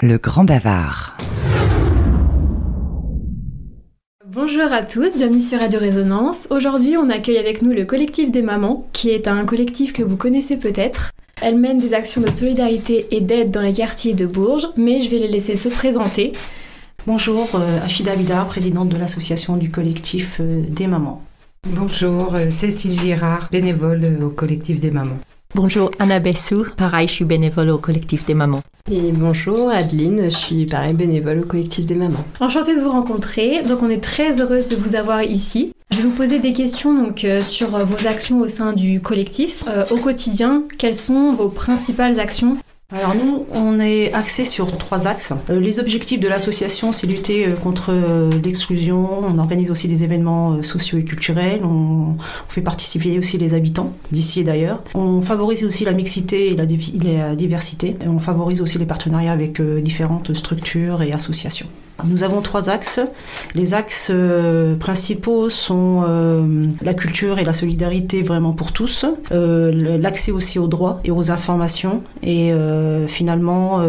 Le Grand Bavard. Bonjour à tous, bienvenue sur Radio Résonance. Aujourd'hui, on accueille avec nous le collectif des mamans, qui est un collectif que vous connaissez peut-être. Elles mènent des actions de solidarité et d'aide dans les quartiers de Bourges, mais je vais les laisser se présenter. Bonjour, euh, Afida Abida, présidente de l'association du collectif euh, des mamans. Bonjour, euh, Cécile Girard, bénévole au collectif des mamans. Bonjour, Anna Bessou. Pareil, je suis bénévole au collectif des mamans. Et bonjour, Adeline, je suis pareil bénévole au collectif des mamans. Enchantée de vous rencontrer, donc on est très heureuse de vous avoir ici. Je vais vous poser des questions donc, euh, sur vos actions au sein du collectif. Euh, au quotidien, quelles sont vos principales actions Alors nous, on est axé sur trois axes. Euh, les objectifs de l'association, c'est lutter euh, contre euh, l'exclusion. On organise aussi des événements sociaux et culturels. On, fait participer aussi les habitants d'ici et d'ailleurs. On favorise aussi la mixité et la, diversité. Et on favorise aussi les partenariats avec différentes structures et associations. Nous avons trois axes. Les axes euh, principaux sont euh, la culture et la solidarité vraiment pour tous, euh, l'accès aussi aux droits et aux informations et finalement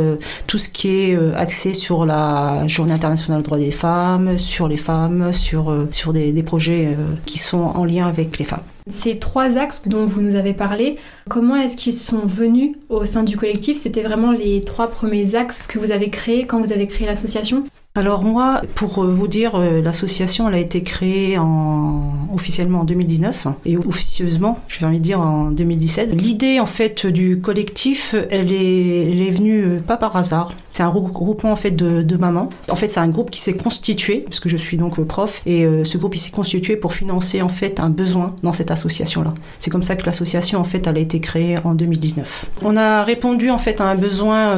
tout ce qui est axé sur la Journée internationale des droits des femmes, sur les femmes, sur, sur des, projets qui sont en lien avec les femmes. Ces trois axes dont vous nous avez parlé, comment est-ce qu'ils sont venus au sein du collectif? C'était vraiment les trois premiers axes que vous avez créés quand vous avez créé l'association? Alors moi, pour euh, vous dire, euh, l'association elle a été créée en, officiellement en 2019 et officieusement, je vais envie de dire en 2017. L'idée en fait du collectif, elle est, venue euh, pas par hasard. C'est un regroupement en fait de, de mamans. En fait, c'est un groupe qui s'est constitué parce que je suis donc prof et ce groupe il s'est constitué pour financer en fait un besoin dans cette association là. C'est comme ça que l'association en fait a été créée en 2019. On a répondu en fait à un besoin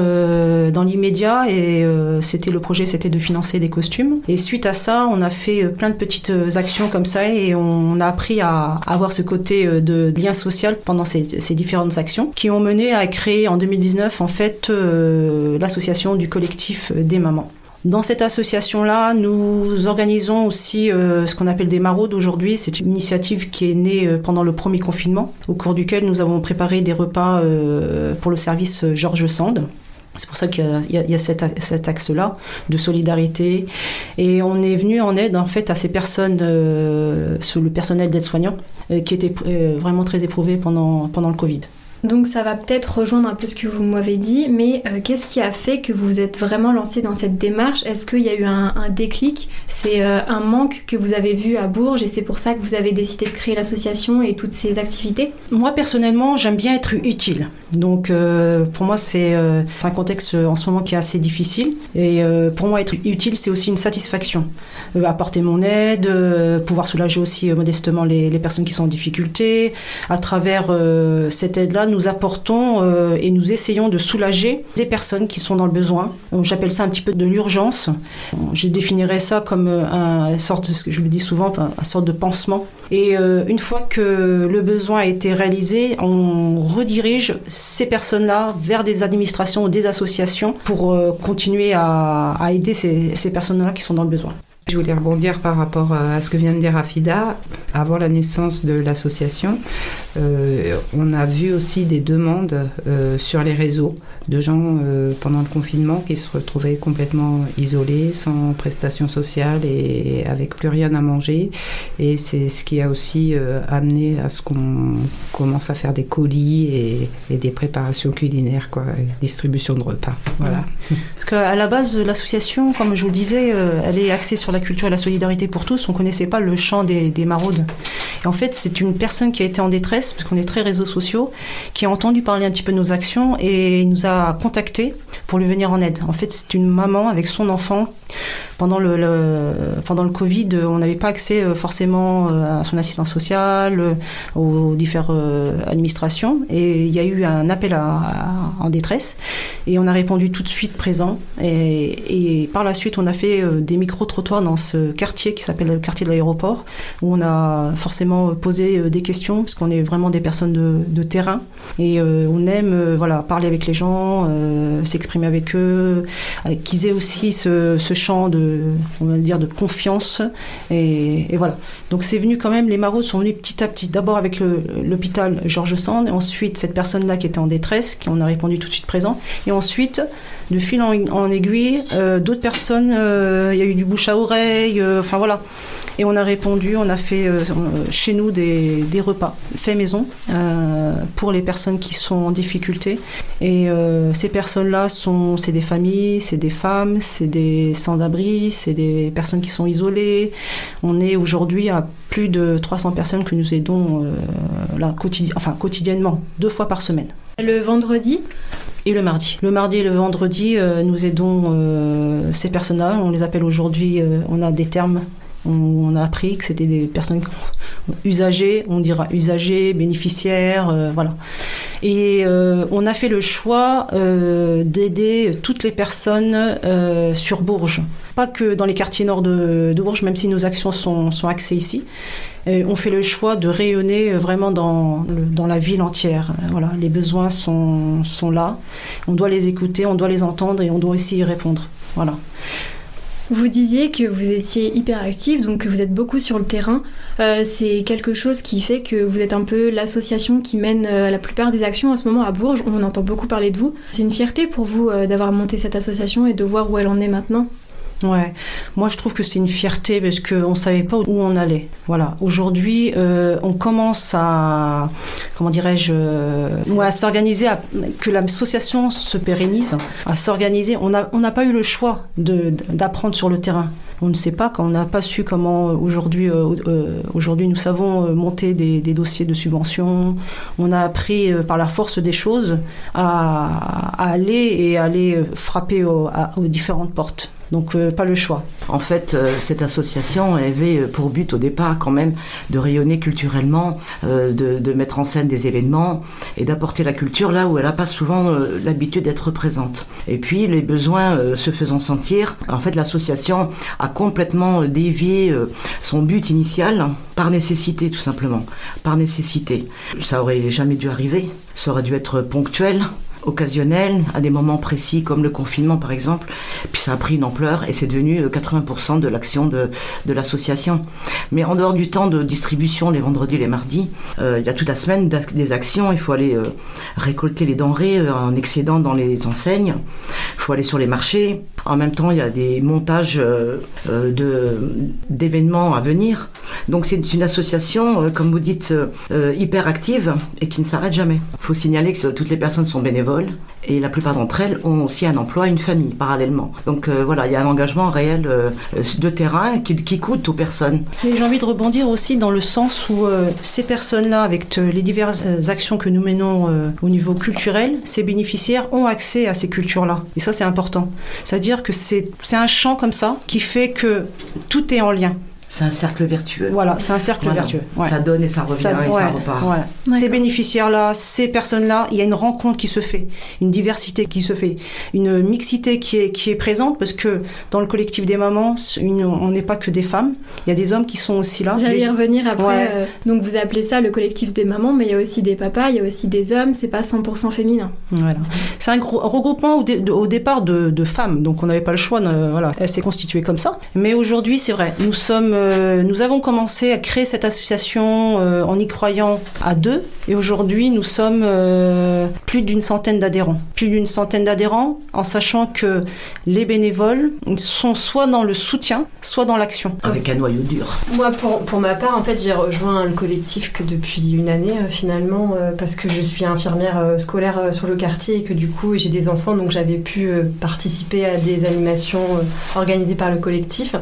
dans l'immédiat et c'était le projet c'était de financer des costumes et suite à ça on a fait euh, plein de petites euh, actions comme ça et on a appris à avoir ce côté euh, de lien social pendant ces, différentes actions qui ont mené à créer en 2019 en fait l'association du collectif des mamans. Dans cette association-là, nous organisons aussi ce qu'on appelle des maraudes aujourd'hui. C'est une initiative qui est née pendant le premier confinement, au cours duquel nous avons préparé des repas pour le service Georges Sand. C'est pour ça qu'il y a, cet, axe-là de solidarité. Et on est venu en aide en fait à ces personnes, euh, sur le personnel d'aide-soignants, euh, qui étaient euh, vraiment très éprouvés pendant, pendant le Covid. Donc ça va peut-être rejoindre un peu ce que vous m'avez dit, mais euh, qu'est-ce qui a fait que vous vous êtes vraiment lancé dans cette démarche? Est-ce qu'il y a eu un, déclic? C'est euh, un manque que vous avez vu à Bourges et c'est pour ça que vous avez décidé de créer l'association et toutes ces activités? Moi personnellement, j'aime bien être utile. Donc euh, pour moi, c'est un contexte en ce moment qui est assez difficile. Et pour moi, être utile, c'est aussi une satisfaction. Apporter mon aide, pouvoir soulager aussi modestement les, personnes qui sont en difficulté. À travers cette aide-là, nous apportons euh, et nous essayons de soulager les personnes qui sont dans le besoin. J'appelle ça un petit peu de l'urgence. Je définirais ça comme euh, un sorte, je le dis souvent, un, sorte de pansement. Et euh, une fois que le besoin a été réalisé, on redirige ces personnes-là vers des administrations ou des associations pour continuer à, aider ces personnes-là qui sont dans le besoin. Je voulais rebondir par rapport à ce que vient de dire Afida. Avant la naissance de l'association, euh, on a vu aussi des demandes euh, sur les réseaux de gens euh, pendant le confinement qui se retrouvaient complètement isolés, sans prestations sociales et avec plus rien à manger. Et c'est ce qui a aussi euh, amené à ce qu'on commence à faire des colis et, des préparations culinaires, quoi, distribution de repas. Voilà. Parce qu'à la base, l'association, comme je vous le disais, euh, elle est axée sur la culture et la solidarité pour tous. On connaissait pas le champ des, des maraudes. Et en fait, c'est une personne qui a été en détresse, parce qu'on est très réseaux sociaux, qui a entendu parler un petit peu de nos actions et nous a contactés pour lui venir en aide. En fait, c'est une maman avec son enfant. Pendant le, pendant le Covid, on n'avait pas accès euh, forcément euh, à son assistance sociale, euh, aux différentes administrations. Et il y a eu un appel en détresse. Et on a répondu tout de suite présent. Et, par la suite, on a fait des micro-trottoirs dans ce quartier qui s'appelle le quartier de l'aéroport, où on a forcément posé des questions, parce qu'on est vraiment des personnes de, terrain. Et on aime voilà, parler avec les gens, s'exprimer avec eux, qu'ils aient aussi ce champ de, on va dire, de confiance. Et, voilà. Donc c'est venu quand même, les maraudes sont venus petit à petit. D'abord avec l'hôpital Georges Sand, ensuite cette personne-là qui était en détresse, qui on a répondu tout de suite présent. Et ensuite, de fil en, aiguille, euh, d'autres personnes, euh, il y a eu du bouche à oreille, euh, enfin voilà. Et on a répondu, on a fait chez nous des, repas faits maison pour les personnes qui sont en difficulté. Et ces personnes-là, c'est des familles, c'est des femmes, c'est des sans-abri, c'est des personnes qui sont isolées. On est aujourd'hui à plus de 300 personnes que nous aidons là, enfin, quotidiennement, deux fois par semaine. Le vendredi? Et le mardi. Le mardi et le vendredi, euh, nous aidons euh, ces personnes-là. On les appelle aujourd'hui, euh, on a des termes. On, a appris que c'était des personnes usagées, on dira usagées, bénéficiaires, voilà. Et on a fait le choix d'aider toutes les personnes sur Bourges. Pas que dans les quartiers nord de, Bourges, même si nos actions sont, sont axées ici, on fait le choix de rayonner vraiment dans, dans la ville entière. Voilà, les besoins sont, sont là. On doit les écouter, on doit les entendre et on doit aussi y répondre. Voilà. Vous disiez que vous étiez hyper actif, donc que vous êtes beaucoup sur le terrain. Euh, c'est quelque chose qui fait que vous êtes un peu l'association qui mène euh, la plupart des actions en ce moment à Bourges. On entend beaucoup parler de vous. C'est une fierté pour vous euh, d'avoir monté cette association et de voir où elle en est maintenant Ouais, moi je trouve que c'est une fierté parce qu'on ne savait pas où on allait. Voilà, aujourd'hui euh, on commence à, comment dirais-je, euh, à s'organiser, que l'association se pérennise, à s'organiser. On n'a on pas eu le choix d'apprendre sur le terrain. On ne sait pas, on n'a pas su comment aujourd'hui, euh, aujourd'hui nous savons monter des, dossiers de subvention. On a appris par la force des choses à, aller et aller frapper aux différentes portes. Donc euh, pas le choix. En fait, euh, cette association avait euh, pour but au départ quand même de rayonner culturellement, de, mettre en scène des événements et d'apporter la culture là où elle n'a pas souvent l'habitude d'être présente. Et puis les besoins se faisant sentir, en fait l'association a complètement dévié son but initial par nécessité tout simplement, par nécessité. Ça aurait jamais dû arriver, ça aurait dû être ponctuel occasionnel, à des moments précis comme le confinement par exemple. Puis ça a pris une ampleur et c'est devenu 80% euh, de l'action de, de l'association. Mais en dehors du temps de distribution les vendredis les mardis, euh, il y a toute la semaine des actions. Il faut aller euh, récolter les denrées en excédent dans les enseignes. Il faut aller sur les marchés. En même temps, il y a des montages de, d'événements à venir. Donc c'est une association, comme vous dites, hyper active et qui ne s'arrête jamais. Il faut signaler que toutes les personnes sont bénévoles et la plupart d'entre elles ont aussi un emploi, une famille parallèlement. Donc euh, voilà, il y a un engagement réel euh, de terrain qui, coûte aux personnes. j'ai envie de rebondir aussi dans le sens où euh, ces personnes-là, avec les diverses actions que nous menons au niveau culturel, ces bénéficiaires ont accès à ces cultures-là. Et ça, c'est important. C'est-à-dire que c'est un champ comme ça qui fait que tout est en lien. C'est un cercle vertueux. Voilà, c'est un cercle vertueux. Ça donne et ça revient et ça repart. Ces bénéficiaires-là, ces personnes-là, il y a une rencontre qui se fait, une diversité qui se fait, une mixité qui est, qui est présente parce que dans le collectif des mamans, on n'est pas que des femmes, il y a des hommes qui sont aussi là. J'allais y revenir après. Euh, donc vous appelez ça le collectif des mamans, mais il y a aussi des papas, il y a aussi des hommes, c'est pas 100% féminin. Voilà. C'est un regroupement au, départ de, femmes, donc on n'avait pas le choix, voilà, elle s'est constituée comme ça. Mais aujourd'hui, c'est vrai, nous sommes euh, nous avons commencé à créer cette association euh, en y croyant à deux. Et aujourd'hui, nous sommes euh, plus d'une centaine d'adhérents. Plus d'une centaine d'adhérents, en sachant que les bénévoles sont soit dans le soutien, soit dans l'action. Avec un noyau dur. Moi, pour, pour ma part, en fait, j'ai rejoint le collectif que depuis une année, finalement, parce que je suis infirmière scolaire sur le quartier et que du coup, j'ai des enfants, donc j'avais pu participer à des animations organisées par le collectif.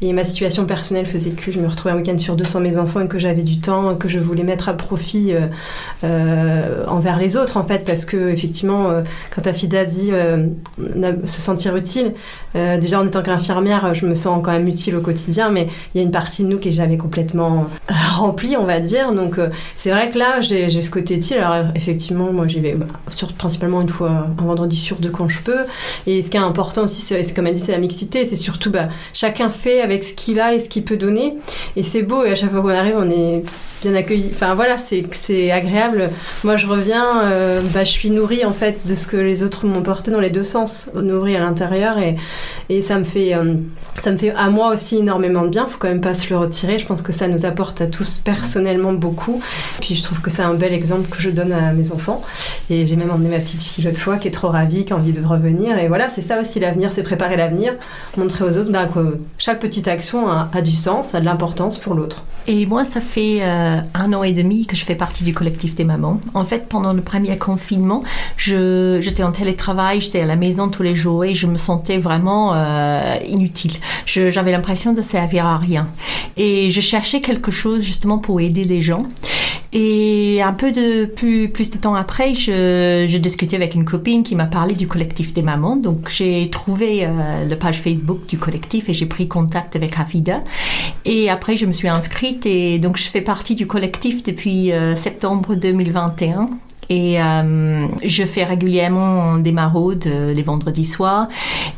Et ma situation personnelle faisait que je me retrouvais un week-end sur deux sans mes enfants et que j'avais du temps que je voulais mettre à profit euh, euh, envers les autres en fait parce que effectivement euh, quand Afida dit se sentir utile déjà en étant qu'infirmière je me sens quand même utile au quotidien mais il y a une partie de nous qui est jamais complètement remplie on va dire. Donc c'est vrai que là j'ai ce côté utile. Alors effectivement moi j'y vais bah, principalement une fois un vendredi sur deux quand je peux. Et ce qui est important aussi c'est comme elle dit c'est la mixité. C'est surtout bah, chacun fait avec ce qu'il a et ce qu'il peut donner. Et c'est beau, et à chaque fois qu'on arrive, on est bien accueilli. Enfin voilà, c'est agréable. Moi, je reviens, euh, bah, je suis nourrie en fait de ce que les autres m'ont porté dans les deux sens, nourrie à l'intérieur et, et ça me fait euh, ça me fait à moi aussi énormément de bien. Faut quand même pas se le retirer. Je pense que ça nous apporte à tous personnellement beaucoup. Puis je trouve que c'est un bel exemple que je donne à mes enfants. Et j'ai même emmené ma petite fille l'autre fois qui est trop ravie, qui a envie de revenir. Et voilà, c'est ça aussi l'avenir, c'est préparer l'avenir, montrer aux autres bah, que chaque petite action a, a, du sens, a de l'importance pour l'autre. Et moi, ça fait euh, un an et demi que je fais partie du collectif des mamans. En fait, pendant le premier confinement, j'étais en télétravail, j'étais à la maison tous les jours et je me sentais vraiment euh, inutile. J'avais l'impression de servir à rien. Et je cherchais quelque chose justement pour aider les gens. Et un peu de plus, de temps après, je, je discutais avec une copine qui m'a parlé du collectif des mamans. Donc j'ai trouvé euh, la page Facebook du collectif et j'ai pris contact avec Rafida. Et après, je me suis inscrite et donc je fais partie du collectif depuis euh, septembre 2021. Et euh, je fais régulièrement des maraudes euh, les vendredis soirs.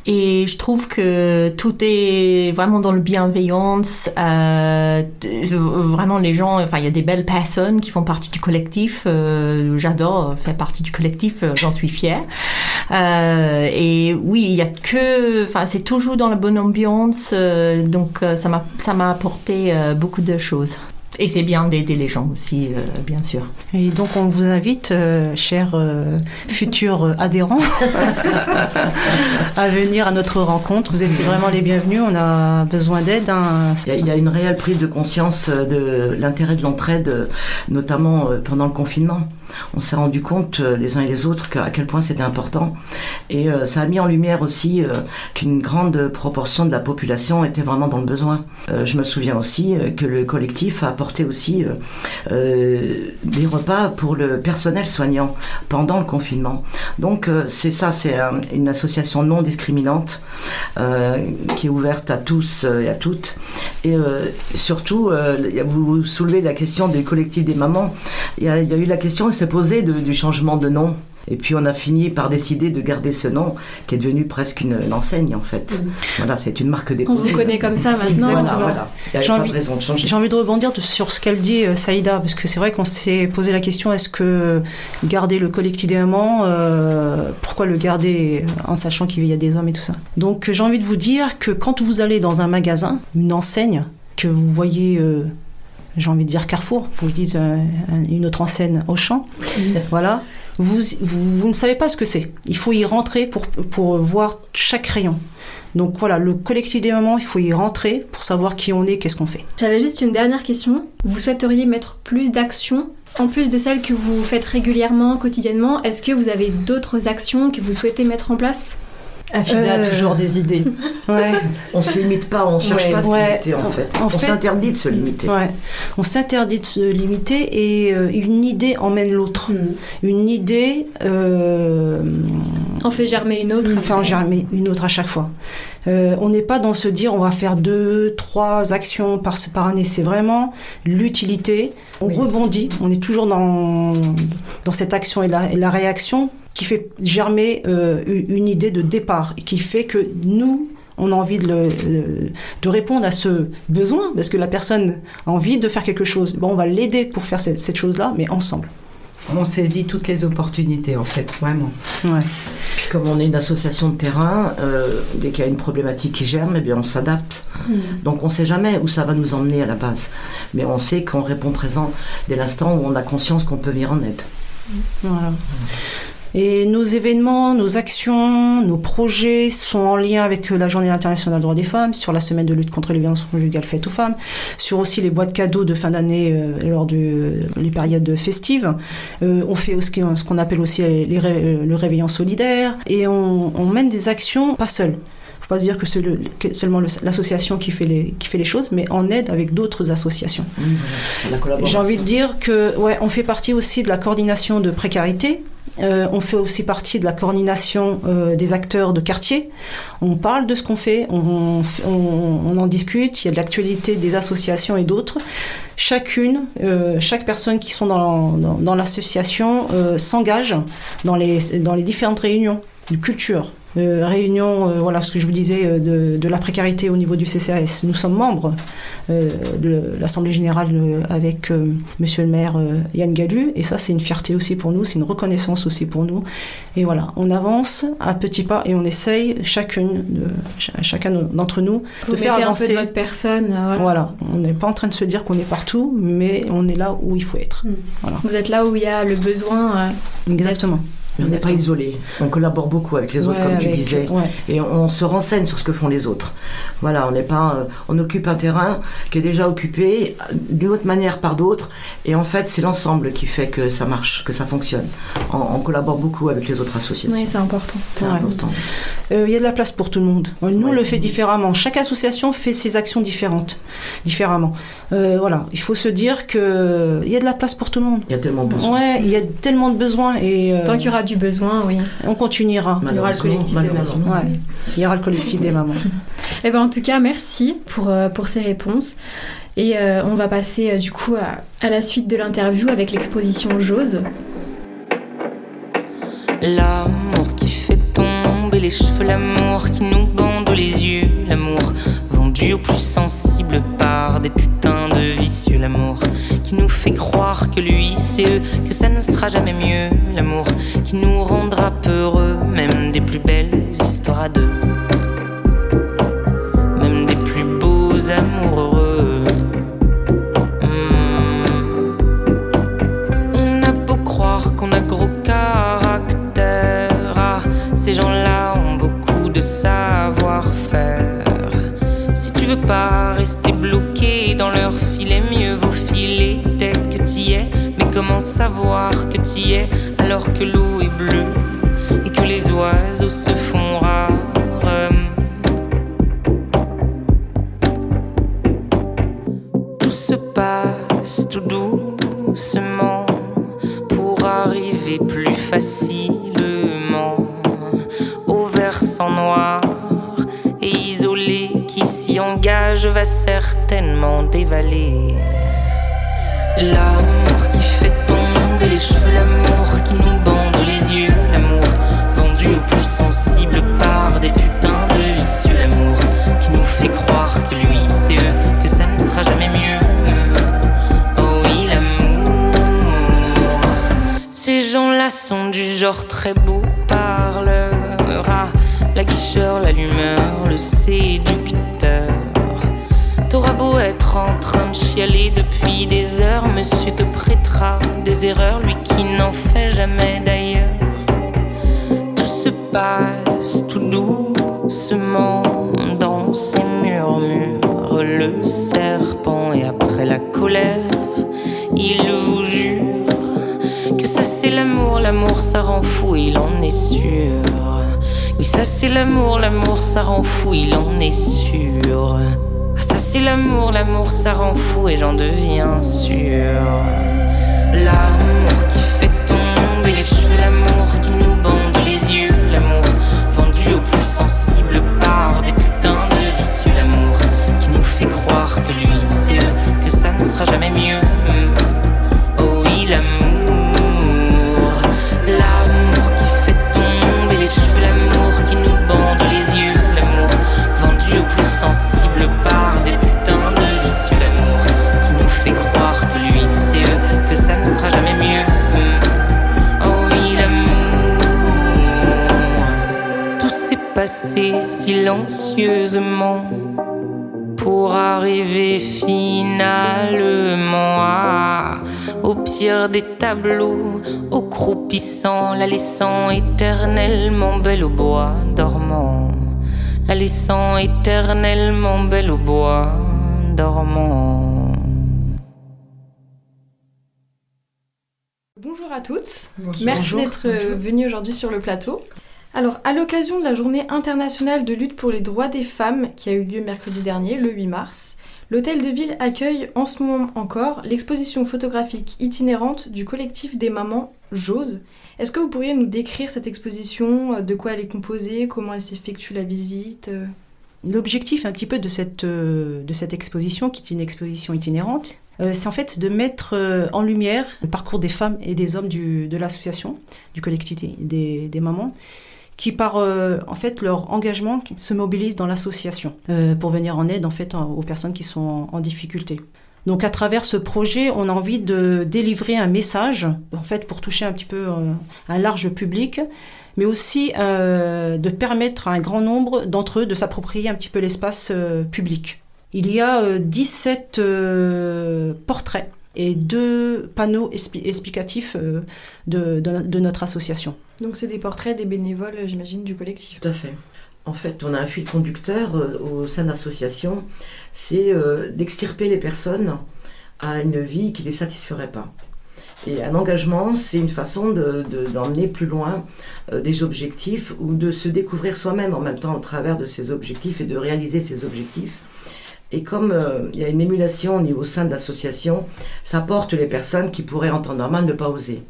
Et je trouve que tout est vraiment dans le bienveillance. Vraiment, les gens, enfin, il y a des belles personnes qui font partie du collectif. J'adore faire partie du collectif, j'en suis fière. Et oui, il y a que, enfin, c'est toujours dans la bonne ambiance. donc, ça m'a apporté beaucoup de choses. Et c'est bien d'aider les gens aussi, euh, bien sûr. Et donc on vous invite, euh, chers euh, futurs adhérents, à venir à notre rencontre. Vous êtes vraiment les bienvenus, on a besoin d'aide. Hein. Il, y a une réelle prise de conscience de l'intérêt de l'entraide, notamment pendant le confinement on s'est rendu compte euh, les uns et les autres à quel point c'était important. Et euh, ça a mis en lumière aussi euh, qu'une grande proportion de la population était vraiment dans le besoin. je me souviens aussi que le collectif a apporté aussi des repas pour le personnel soignant pendant le confinement. Donc c'est ça, c'est une association non discriminante qui est ouverte à tous et à toutes. Et surtout, vous soulevez la question du collectif des mamans. Il y a, il y a eu la question de, du changement de nom. Et puis on a fini par décider de garder ce nom qui est devenu presque une, une enseigne en fait. Mmh. Voilà, c'est une marque déposée. On vous connaît comme ça maintenant. Voilà, voilà. J'ai envie, de envie de rebondir sur ce qu'elle dit, euh, Saïda, parce que c'est vrai qu'on s'est posé la question est-ce que garder le mamans, euh, pourquoi le garder en sachant qu'il y a des hommes et tout ça? Donc j'ai envie de vous dire que quand vous allez dans un magasin, une enseigne, que vous voyez. Euh, j'ai envie de dire Carrefour, faut que je dise euh, une autre enseigne au champ. Voilà. Vous, vous, vous, ne savez pas ce que c'est. Il faut y rentrer pour, pour voir chaque rayon. Donc voilà, le collectif des mamans, il faut y rentrer pour savoir qui on est, qu'est-ce qu'on fait. J'avais juste une dernière question. Vous souhaiteriez mettre plus d'actions en plus de celles que vous faites régulièrement, quotidiennement? Est-ce que vous avez d'autres actions que vous souhaitez mettre en place? Afida euh... a toujours des idées. Ouais. on se limite pas, on cherche ouais, pas à se ouais. limiter en fait. En on s'interdit de se limiter. Ouais. On s'interdit de se limiter et euh, une idée emmène l'autre. Mm. Une idée. Euh, on fait germer une autre. On fait en germer une autre à chaque fois. Euh, on n'est pas dans se dire on va faire deux, trois actions par, par année. C'est vraiment l'utilité. On oui. rebondit. On est toujours dans, dans cette action et la, et la réaction qui fait germer euh, une idée de départ et qui fait que nous, on a envie de, le, de, répondre à ce besoin parce que la personne a envie de faire quelque chose. Bon, on va l'aider pour faire cette, cette chose-là, mais ensemble. On saisit toutes les opportunités, en fait, vraiment. Ouais. Puis comme on est une association de terrain, euh, dès qu'il y a une problématique qui germe, eh bien on s'adapte. Mmh. Donc on ne sait jamais où ça va nous emmener à la base. Mais on sait qu'on répond présent dès l'instant où on a conscience qu'on peut venir en aide. Voilà. Et nos événements, nos actions, nos projets sont en lien avec la Journée internationale des droits des femmes, sur la semaine de lutte contre les violences conjugales faites aux femmes, sur aussi les boîtes cadeaux de fin d'année euh, lors de les périodes festives. Euh, on fait ce qu'on appelle aussi les, le réveillon solidaire et on, on mène des actions pas seules faut pas se dire que c'est seulement l'association qui fait les qui fait les choses, mais en aide avec d'autres associations. Mmh, J'ai envie de dire que ouais, on fait partie aussi de la coordination de précarité. Euh, on fait aussi partie de la coordination euh, des acteurs de quartier. On parle de ce qu'on fait, on, en discute, il y a de l'actualité des associations et d'autres. Chacune, euh, chaque personne qui sont dans, l'association s'engage dans les, dans les différentes réunions de culture, euh, réunion, euh, voilà ce que je vous disais, euh, de, de, la précarité au niveau du CCAS. Nous sommes membres de l'Assemblée générale avec Monsieur le maire Yann Gallu, et ça c'est une fierté aussi pour nous, c'est une reconnaissance aussi pour nous. Et voilà, on avance à petits pas et on essaye chacune, de, chacun d'entre nous vous de faire avancer. un peu de votre personne. Voilà, voilà. on n'est pas en train de se dire qu'on est partout, mais on est là où il faut être. Mm. Voilà. Vous êtes là où il y a le besoin. Exactement. On n'est pas isolé. On collabore beaucoup avec les autres, comme tu disais. Et on, se renseigne sur ce que font les autres. Voilà, on n'est pas. Euh, on occupe un terrain qui est déjà occupé d'une autre manière par d'autres. Et en fait, c'est l'ensemble qui fait que ça marche, que ça fonctionne. On, collabore beaucoup avec les autres associations. Oui, c'est important. C'est important. Euh, il y a de la place pour tout le monde. Nous, on le fait différemment. Chaque association fait ses actions différentes, différemment. Euh, voilà, il faut se dire que il y a de la place pour tout le monde. Il y a tellement de besoins. Ouais, il y a tellement de besoins et. Tant qu'il y aura du besoin, oui. On continuera. Il y aura le collectif des mamans. Ouais. Il y aura le collectif des mamans. Eh ben, en tout cas, merci pour, euh, pour ces réponses. Et euh, on va passer euh, du coup à, à, la suite de l'interview avec l'exposition Jose. L'amour qui fait tomber les cheveux, l'amour qui nous bande les yeux, l'amour au plus sensible par des putains de vicieux, l'amour qui nous fait croire que lui c'est eux, que ça ne sera jamais mieux, l'amour qui nous rendra peureux, même des savoir que t'y es alors que l'eau est bleue genre très beau parleur, ah, la guicheur, l'allumeur, le séducteur. T'auras beau être en train de chialer depuis des heures, monsieur te prêtera des erreurs, lui qui n'en fait jamais d'ailleurs. Tout se passe tout doucement dans ces murmures, le serpent et après la colère, il vous jure c'est l'amour, l'amour ça rend fou, il en est sûr. Oui, ça c'est l'amour, l'amour ça rend fou, il en est sûr. Ah, ça c'est l'amour, l'amour ça rend fou et j'en deviens sûr. L'amour qui fait tomber les cheveux, l'amour qui nous bande les yeux, l'amour vendu au plus sensible par des putains de vicieux, l'amour qui nous fait croire que lui c'est eux, que ça ne sera jamais mieux. Silencieusement pour arriver finalement à, au pire des tableaux, au croupissant, la laissant éternellement belle au bois dormant, la laissant éternellement belle au bois dormant. Bonjour à toutes, Bonjour. merci d'être euh, venues aujourd'hui sur le plateau. Alors, à l'occasion de la journée internationale de lutte pour les droits des femmes qui a eu lieu mercredi dernier, le 8 mars, l'Hôtel de Ville accueille en ce moment encore l'exposition photographique itinérante du collectif des mamans Jose. Est-ce que vous pourriez nous décrire cette exposition, euh, de quoi elle est composée, comment elle s'effectue la visite euh L'objectif un petit peu de cette, euh, de cette exposition, qui est une exposition itinérante, c'est en fait de mettre en lumière le parcours des femmes et des hommes de l'association, du collectif des, des mamans, qui par en fait leur engagement se mobilisent dans l'association pour venir en aide en fait aux personnes qui sont en difficulté. Donc à travers ce projet, on a envie de délivrer un message, en fait pour toucher un petit peu euh, un large public, mais aussi euh, de permettre à un grand nombre d'entre eux de s'approprier un petit peu l'espace euh, public. Il y a 17 portraits et deux panneaux explicatifs de, notre association. Donc c'est des portraits des bénévoles, j'imagine, du collectif. Tout à fait. En fait, on a un fil conducteur au sein de l'association c'est euh, d'extirper les personnes à une vie qui ne les satisferait pas. Et un engagement, c'est une façon d'emmener de, plus loin euh, des objectifs ou de se découvrir soi-même en même temps au travers de ces objectifs et de réaliser ces objectifs. Et comme euh, il y a une émulation au niveau sein de l'association, ça porte les personnes qui pourraient en temps normal ne pas oser.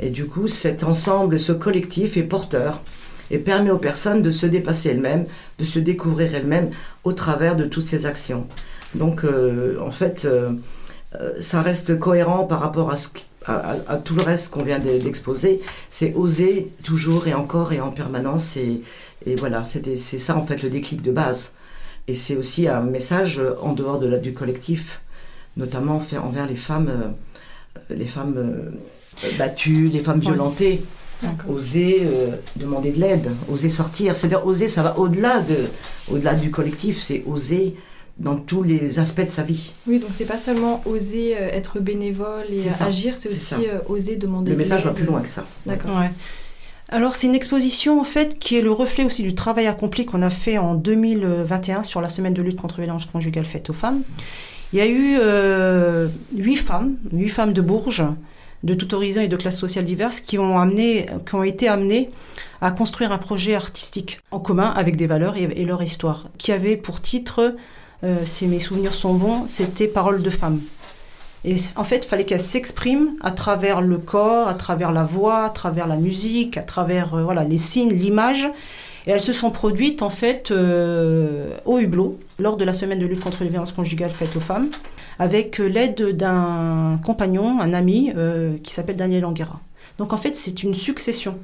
Et du coup, cet ensemble, ce collectif est porteur et permet aux personnes de se dépasser elles-mêmes, de se découvrir elles-mêmes au travers de toutes ces actions. Donc, euh, en fait, euh, euh, ça reste cohérent par rapport à, tout le reste qu'on vient d'exposer. C'est oser toujours et encore et en permanence. Et, voilà, c'est ça en fait le déclic de base. Et c'est aussi un message en dehors du collectif, notamment envers les femmes, les femmes battues, les femmes violentées. Oser euh, demander de l'aide, oser sortir. C'est-à-dire oser, ça va au-delà de, au-delà du collectif, c'est oser dans tous les aspects de sa vie. Oui, donc c'est pas seulement oser euh, être bénévole et agir, c'est aussi euh, oser demander. Le message va plus loin que ça. D'accord. Alors c'est une exposition en fait qui est le reflet aussi du travail accompli qu'on a fait en 2021 sur la semaine de lutte contre les violences conjugales faites aux femmes. Il y a eu huit femmes, huit femmes de Bourges, de tout horizon et de classes sociales diverses qui ont, amené, qui ont été amenés à construire un projet artistique en commun avec des valeurs et, leur histoire, qui avait pour titre, euh, si mes souvenirs sont bons, c'était Paroles de femmes. Et en fait, il fallait qu'elles s'expriment à travers le corps, à travers la voix, à travers la musique, à travers euh, voilà, les signes, l'image. Et elles se sont produites en fait euh, au Hublot lors de la semaine de lutte contre les violences conjugales faites aux femmes, avec l'aide d'un compagnon, un ami euh, qui s'appelle Daniel Anguera. Donc en fait, c'est une succession.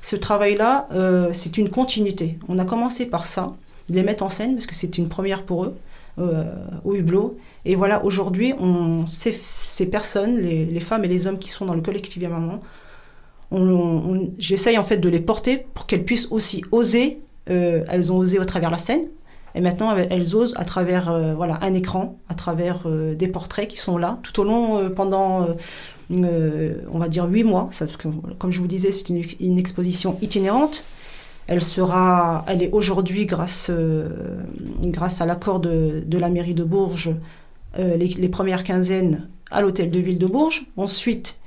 Ce travail-là, euh, c'est une continuité. On a commencé par ça, les mettre en scène parce que c'était une première pour eux au Hublot. Et voilà, aujourd'hui, on, ces, ces personnes, les, femmes et les hommes qui sont dans le collectif Maman, j'essaye en fait de les porter pour qu'elles puissent aussi oser. Euh, elles ont osé au travers la scène, et maintenant elles osent à travers euh, voilà un écran, à travers euh, des portraits qui sont là tout au long pendant on va dire huit mois. Ça, comme je vous disais, c'est une, exposition itinérante. Elle sera, elle est aujourd'hui grâce grâce à l'accord de, de, la mairie de Bourges les, les premières quinzaines à l'hôtel de ville de Bourges. Ensuite,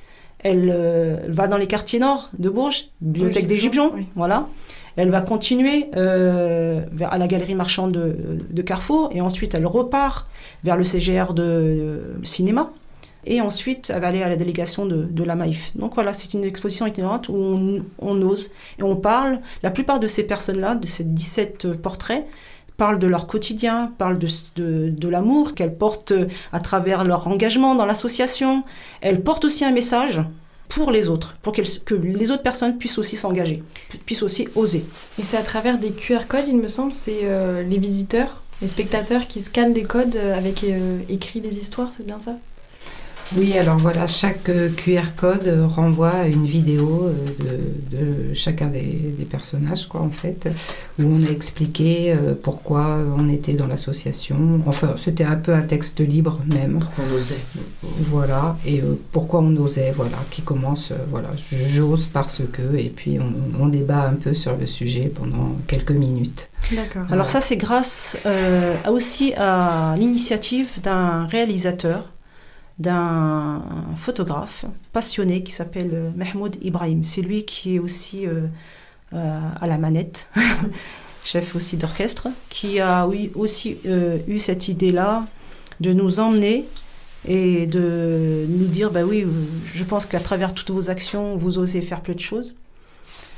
elle euh, va dans les quartiers nord de Bourges, bibliothèque des Gibjons, voilà. Elle va continuer euh, vers, à la galerie marchande de, Carrefour et ensuite elle repart vers le CGR de, cinéma. Et ensuite, elle va aller à la délégation de, la Maïf. Donc voilà, c'est une exposition itinérante où on, on, ose et on parle. La plupart de ces personnes-là, de ces 17 portraits, parlent de leur quotidien, parlent de, de, l'amour qu'elles portent à travers leur engagement dans l'association. Elles portent aussi un message pour les autres, pour que les autres personnes puissent aussi s'engager, puissent aussi oser. Et c'est à travers des QR codes, il me semble, c'est euh, les visiteurs, les spectateurs qui scannent des codes euh, avec euh, écrit des histoires, c'est bien ça? Oui, alors voilà, chaque euh, QR code renvoie à une vidéo euh, de, chacun des, personnages, quoi, en fait, où on a expliqué euh, pourquoi on était dans l'association. Enfin, c'était un peu un texte libre même. Pourquoi on osait. Voilà, et pourquoi on osait, voilà, qui commence, voilà, j'ose parce que, et puis on, débat un peu sur le sujet pendant quelques minutes. D'accord. Alors ça, c'est grâce aussi à l'initiative d'un réalisateur d'un photographe passionné qui s'appelle euh, Mahmoud Ibrahim. C'est lui qui est aussi euh, euh, à la manette, chef aussi d'orchestre, qui a oui, aussi eu cette idée-là de nous emmener et de nous dire, bah oui, je pense qu'à travers toutes vos actions, vous osez faire plein de choses.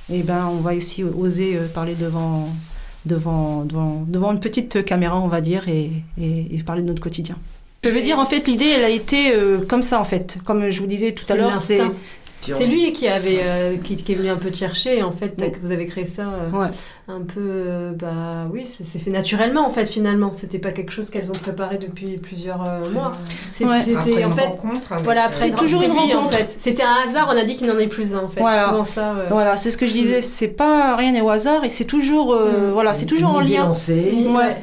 Et ben, on va aussi oser parler devant, devant, devant, une petite caméra, on va dire, et parler de notre quotidien. Je veux dire, en fait, l'idée, elle a été euh, comme ça, en fait. Comme je vous disais tout à l'heure, c'est C'est lui qui avait euh, qui, qui est venu un peu te chercher en fait que vous avez créé ça euh, Ouais. un peu euh, bah oui c'est fait naturellement en fait finalement c'était pas quelque chose qu'elles ont préparé depuis plusieurs euh, mois Ouais. c'était Après en une fait rencontre avec, voilà après, C'est toujours une lui, en rencontre. fait c'était un hasard on a dit qu'il n'en est plus un en fait Voilà. souvent ça euh, Voilà, c'est ce que je disais, c'est pas rien n'est au hasard et c'est toujours, euh, Mm. voilà, c'est toujours en lien. Ouais.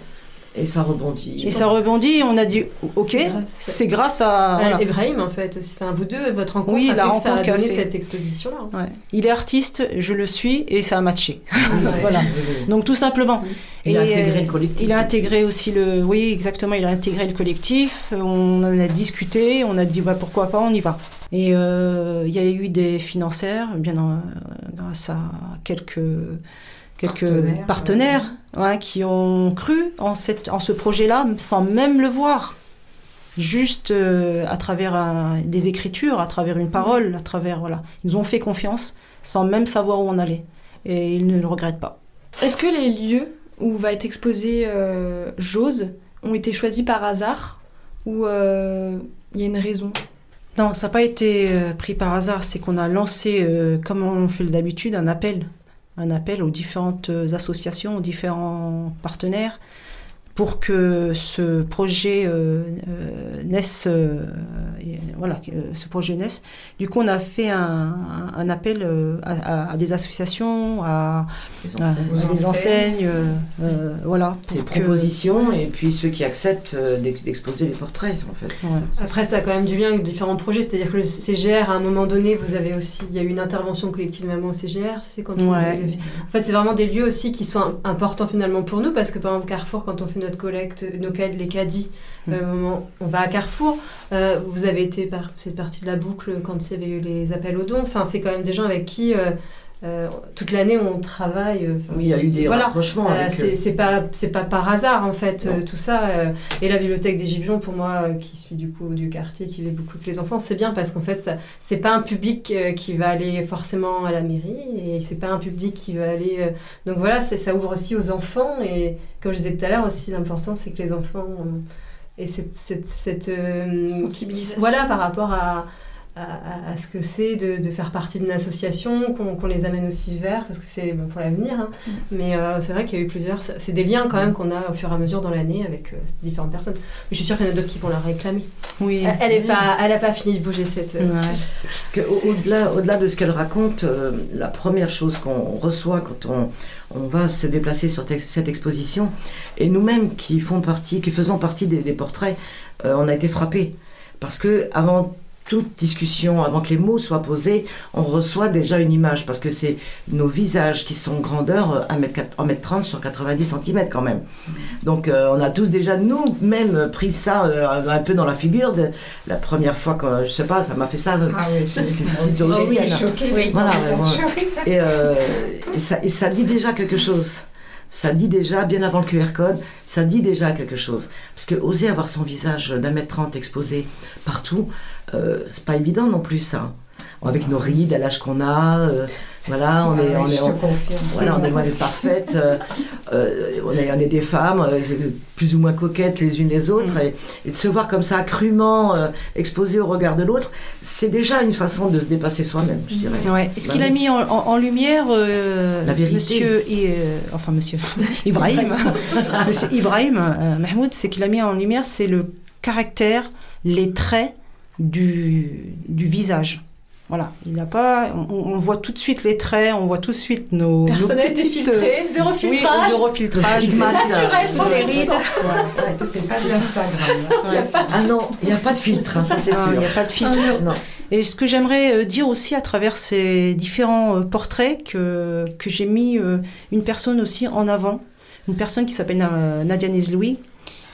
Et ça rebondit. Et ça rebondit et on a dit, ok, C'est grâce- à. Euh, voilà. Ibrahim en fait aussi enfin vous deux votre rencontre Oui, a la rencontre ça a donné fait. cette exposition là Ouais. Il est artiste, je le suis et ça a matché. voilà. Donc tout simplement. Il a intégré euh, le collectif. Il a intégré aussi le. Oui, exactement, il a intégré le collectif. On en a discuté, on a dit bah, pourquoi pas, on y va. Et euh, il y a eu des financières, bien euh, grâce à quelques, quelques Partenaires, partenaires, ouais, qui ont cru en, cette, en ce projet-là sans même le voir. Juste euh, à travers un- des écritures, à travers une parole, à travers. Voilà. Ils ont fait confiance sans même savoir où on allait. Et ils ne le regrettent pas. Est-ce que les lieux où va être exposé euh, Jose ont été choisis par hasard ou euh, il y a une raison? Non, ça n'a pas été euh, pris par hasard. C'est qu'on a lancé, euh, comme on fait d'habitude, un appel. Un appel aux différentes associations, aux différents partenaires, pour que ce projet euh, euh, naisse. euh, voilà, euh, ce projet naisse. Du coup, on a fait un, appel à, à- à des associations, à, Les à- enseignes. à des enseignes, voilà. C'est pour que- propositions et puis ceux qui acceptent d'ex- d'exposer les portraits en fait. c'est Ouais. ça. Après, ça a quand même du lien avec différents projets, c'est-à-dire que le CGR, à un moment donné, vous avez aussi, il y a eu une intervention collective maman au CGR, c'est quand Ouais. En fait, c'est vraiment des lieux aussi qui sont importants finalement pour nous, parce que par exemple, Carrefour, quand on fait notre collecte, nos les caddies, Mm. euh, on va à Carrefour, euh, vous avez été, par, c'est partie de la boucle quand il y avait eu les appels aux dons, enfin, c'est quand même des gens avec qui, euh, toute l'année, on travaille. euh, enfin, Oui, il y a eu des voilà. rapprochements Euh, c'est pas c'est pas par hasard en fait euh, tout ça euh, et la bibliothèque des Gibions pour moi euh, qui suis du coup du quartier qui fait beaucoup avec les enfants c'est bien parce qu'en fait ça c'est pas un public euh, qui va aller forcément à la mairie et c'est pas un public qui va aller euh, donc voilà c'est- ça ouvre aussi aux enfants et comme je disais tout à l'heure aussi l'important c'est que les enfants euh, aient cette cette, cette euh, Sensibilisation. voilà par rapport à à, à- à ce que c'est de, de faire partie d'une association, qu'on les amène aussi vers, parce que c'est bon, pour l'avenir. hein. Mm. Mais euh, c'est vrai qu'il y a eu plusieurs. C'est des liens quand même qu'on a au fur et à mesure dans l'année avec euh, ces différentes personnes. Mais je suis sûre qu'il y en a d'autres qui vont la réclamer. Oui. Elle- est pas, elle a pas fini de bouger cette. euh, Ouais. Parce que au- au-delà, au-delà de ce qu'elle raconte, euh, la première chose qu'on reçoit quand on, on va se déplacer sur te- cette exposition, et nous-mêmes qui font partie, qui faisons partie des, des portraits, euh, on a été frappés parce que avant toute discussion, avant que les mots soient posés, on reçoit déjà une image parce que c'est nos visages qui sont grandeur euh, 1m30 sur 90 cm quand même. Donc euh, on a tous déjà nous-mêmes pris ça euh, un peu dans la figure. De, la première fois que, je sais pas, ça m'a fait ça. Ah oui, C'est- aussi. Voilà, euh, et ça dit déjà quelque chose. Ça dit déjà, bien avant le QR code, ça dit déjà quelque chose. Parce que oser avoir son visage d'un mètre trente exposé partout, euh, c'est pas évident non plus ça. Avec nos rides à l'âge qu'on a, euh, voilà, on Ah est, on est, je on- confirme. voilà, on est loin parfaite. euh, euh, on, est, on est des femmes euh, plus ou moins coquettes les unes les autres. Et, et de se voir comme ça, crûment euh, exposé au regard de l'autre, c'est déjà une façon de se dépasser soi-même, je dirais. Ouais. Et ce Bah qu'il a mis en, en- en lumière, euh, La vérité. Monsieur, et, enfin Monsieur Ibrahim, Monsieur Ibrahim Mahmoud, c'est qu'il a mis en lumière, c'est le caractère, les traits du, du visage. Voilà, il n'a pas, on, on voit tout de suite les traits, on voit tout de suite nos, Personnalité petites, filtrée, zéro euh, oui, filtrage. zéro filtrage, Stigmate, naturel, sans les rides. Ouais, c'est pas de l'Instagram. Ah non, il n'y a pas de filtre, hein, ça c'est Ah, sûr. il n'y a pas de filtre. Non. Et ce que j'aimerais euh, dire aussi à travers ces différents euh, portraits, que, que j'ai mis une personne aussi en avant, une personne qui s'appelle Na- Nadia Nizloui,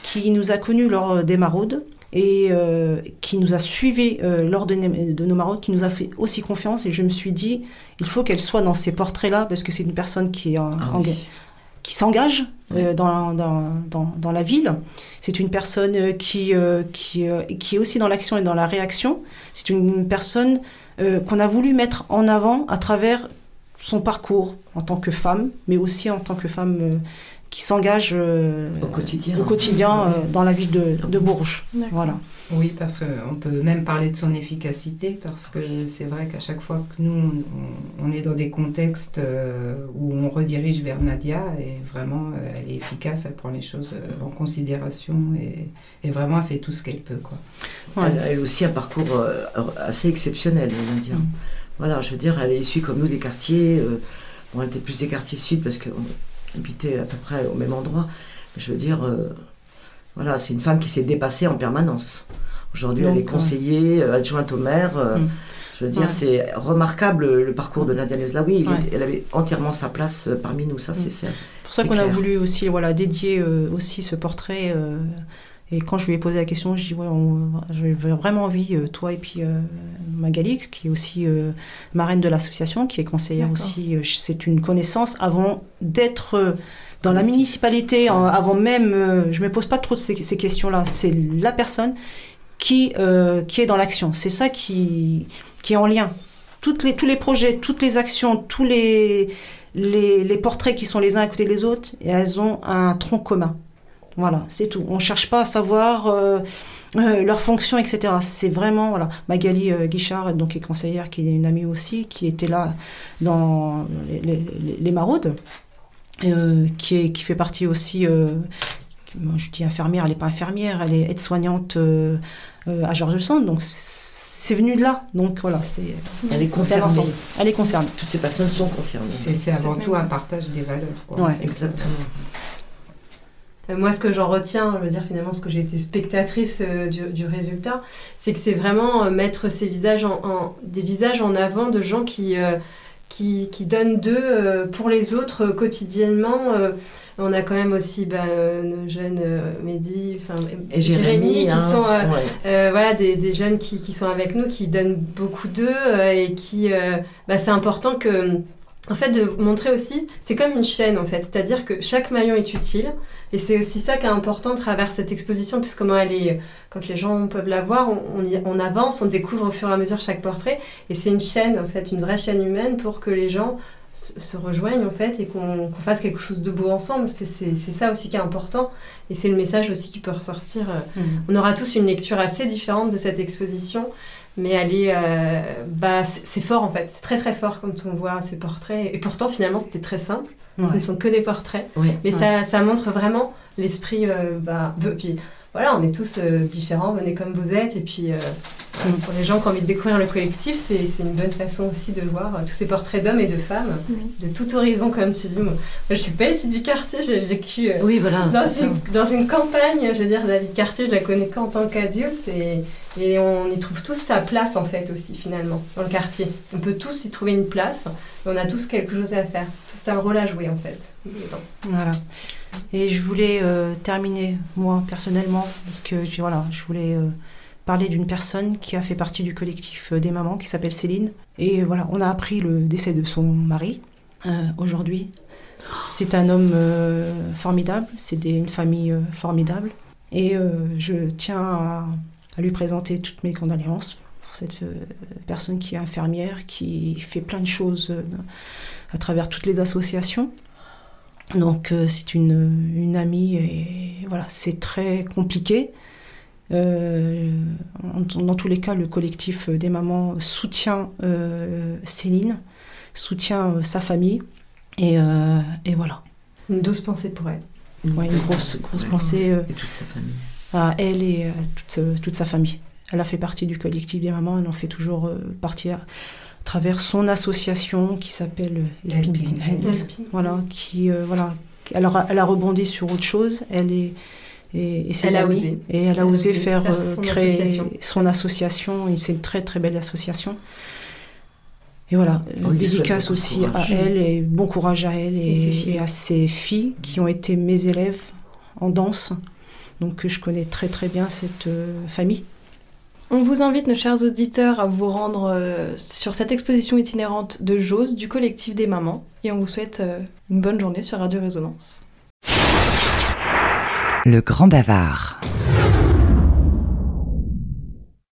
qui nous a connus lors des maraudes et euh, qui nous a suivis euh, lors de, nos maraudes, qui nous a fait aussi confiance. Et je me suis dit, il faut qu'elle soit dans ces portraits-là, parce que c'est une personne qui est en- Ah en- oui. qui s'engage euh, dans, dans, dans, dans la ville. C'est une personne euh, qui, qui, qui est aussi dans l'action et dans la réaction. C'est une personne qu'on a voulu mettre en avant à travers son parcours en tant que femme, mais aussi en tant que femme qui s'engage euh, Au quotidien. au quotidien, euh, dans la ville de, de Bourges. Voilà. Oui, parce qu'on peut même parler de son efficacité, parce que c'est vrai qu'à chaque fois que nous, on, on est dans des contextes euh, où on redirige vers Nadia, et vraiment, euh, elle est efficace, elle prend les choses en considération, et, et vraiment, elle fait tout ce qu'elle peut. Quoi. Ouais. Elle, elle a aussi un parcours euh, assez exceptionnel, dire. Mm. Voilà, je veux dire, elle est issue comme nous des quartiers. euh, bon, elle était plus des quartiers sud parce qu'on habitait à peu près au même endroit. Je veux dire, euh, voilà, c'est une femme qui s'est dépassée en permanence. Aujourd'hui, elle est conseillère, euh, adjointe au maire. euh, Mm. Je veux dire, Ouais. c'est remarquable le parcours de Nadia Neslaoui. Ouais. Elle avait entièrement sa place parmi nous, ça c'est Mm. c'est- pour ça qu'on a voulu aussi voilà, dédier euh, aussi ce portrait. Et quand je lui ai posé la question, je dis ouais, j'avais vraiment envie, euh, toi et puis euh, Magali, qui est aussi euh, marraine de l'association, qui est conseillère aussi. euh, c'est une connaissance avant d'être dans la municipalité, en- avant même. je me pose pas trop de ces, ces questions-là. C'est la personne qui, euh, qui est dans l'action. C'est ça qui, qui est en lien. Toutes les, tous les projets, toutes les actions, tous les, les, les portraits qui sont les uns à côté des autres, et elles ont un tronc commun. Voilà, c'est tout. On ne cherche pas à savoir euh, euh, leur fonction, etc. C'est vraiment, voilà, Magali euh, Guichard, donc, qui est conseillère, qui est une amie aussi, qui était là dans les, les, les- les maraudes, euh, qui, est, qui fait partie aussi, euh, moi, je dis infirmière, elle n'est pas infirmière, elle est aide-soignante euh, euh, à Georges Sand, donc c'est venu de là. Donc voilà, c'est Elle est concernée. ensemble. Elle est concernée. Toutes ces personnes sont concernées. Et c'est avant tout un partage des valeurs. Quoi. Ouais. Exactement. Euh, Moi, ce que j'en retiens, je veux dire finalement, ce que j'ai été spectatrice euh, du, du résultat, c'est que c'est vraiment euh, mettre ces visages en, en- des visages en avant de gens qui, euh, qui, qui donnent d'eux euh, pour les autres euh, quotidiennement. euh. on a quand même aussi ben, euh, nos jeunes euh, Mehdi, enfin Et Jérémy, qui hein, sont euh, ouais. euh, voilà, des, des jeunes qui, qui sont avec nous, qui donnent beaucoup d'eux euh, et qui, euh, bah, c'est important que, en fait, de montrer aussi, c'est comme une chaîne en fait, c'est-à-dire que chaque maillon est utile et c'est aussi ça qui est important à travers cette exposition, puisque comment elle est, quand les gens peuvent la voir, on, on, y- on avance, on découvre au fur et à mesure chaque portrait et c'est une chaîne en fait, une vraie chaîne humaine pour que les gens se se rejoignent en fait et qu'on fasse quelque chose de beau ensemble. C'est- ça aussi qui est important et c'est le message aussi qui peut ressortir. euh, on aura tous une lecture assez différente de cette exposition, mais elle est, euh, bah, c'est fort en fait, c'est très très fort quand on voit ces portraits. Et pourtant, finalement, c'était très simple. Ce ne sont que des portraits, Ouais. mais ça, ça montre vraiment l'esprit. euh, bah, puis voilà, on est tous euh, différents, venez comme vous êtes. Et puis, euh, Mm. pour les gens qui ont envie de découvrir le collectif, c'est une bonne façon aussi de voir tous ces portraits d'hommes et de femmes, Oui. de tout horizon, comme tu dis. Moi, je suis pas issue du quartier, j'ai vécu. Oui, voilà, dans une, dans une campagne, je veux dire, la vie de quartier, je la connais qu'en tant qu'adulte et, et on y trouve tous sa place en fait aussi finalement dans le quartier. On peut tous y trouver une place et on a tous quelque chose à faire. Tous un rôle à jouer en fait. Voilà. Et je voulais euh, terminer, moi, personnellement, parce que voilà, je voulais euh, parler d'une personne qui a fait partie du collectif euh, des mamans, qui s'appelle Céline. Et voilà, on a appris le décès de son mari aujourd'hui. C'est un homme formidable, c'est une famille formidable. Et je tiens à, à lui présenter toutes mes condoléances pour cette euh, personne qui est infirmière, qui fait plein de choses euh, à travers toutes les associations. Donc euh, c'est une, une amie et voilà, c'est très compliqué. Euh, en- dans tous les cas, le collectif des mamans soutient euh, Céline, soutient euh, sa famille et, euh, et voilà. Une douce pensée pour elle. Ouais, une grosse, grosse Ouais. pensée euh, Et toute sa famille. À elle et à toute, euh, toute sa famille. Elle a fait partie du collectif des mamans, elle en fait toujours euh, partie à, à travers son association qui s'appelle euh, Helping Hands. Voilà, qui, euh, voilà, elle a, elle a rebondi sur autre chose. Elle est et, et ses Elle a osé. Et elle a osé faire, faire son créer association. son association. Et c'est une très très belle association. Et voilà, On lui dédicace aussi bon à courage. elle et bon courage à elle et à ses filles qui ont été mes élèves en danse. Donc je connais très très bien cette euh, famille. On vous invite, nos chers auditeurs, à vous rendre euh, sur cette exposition itinérante de Jose du collectif des mamans. Et on vous souhaite euh, une bonne journée sur Radio Résonance. Le Grand Bavard.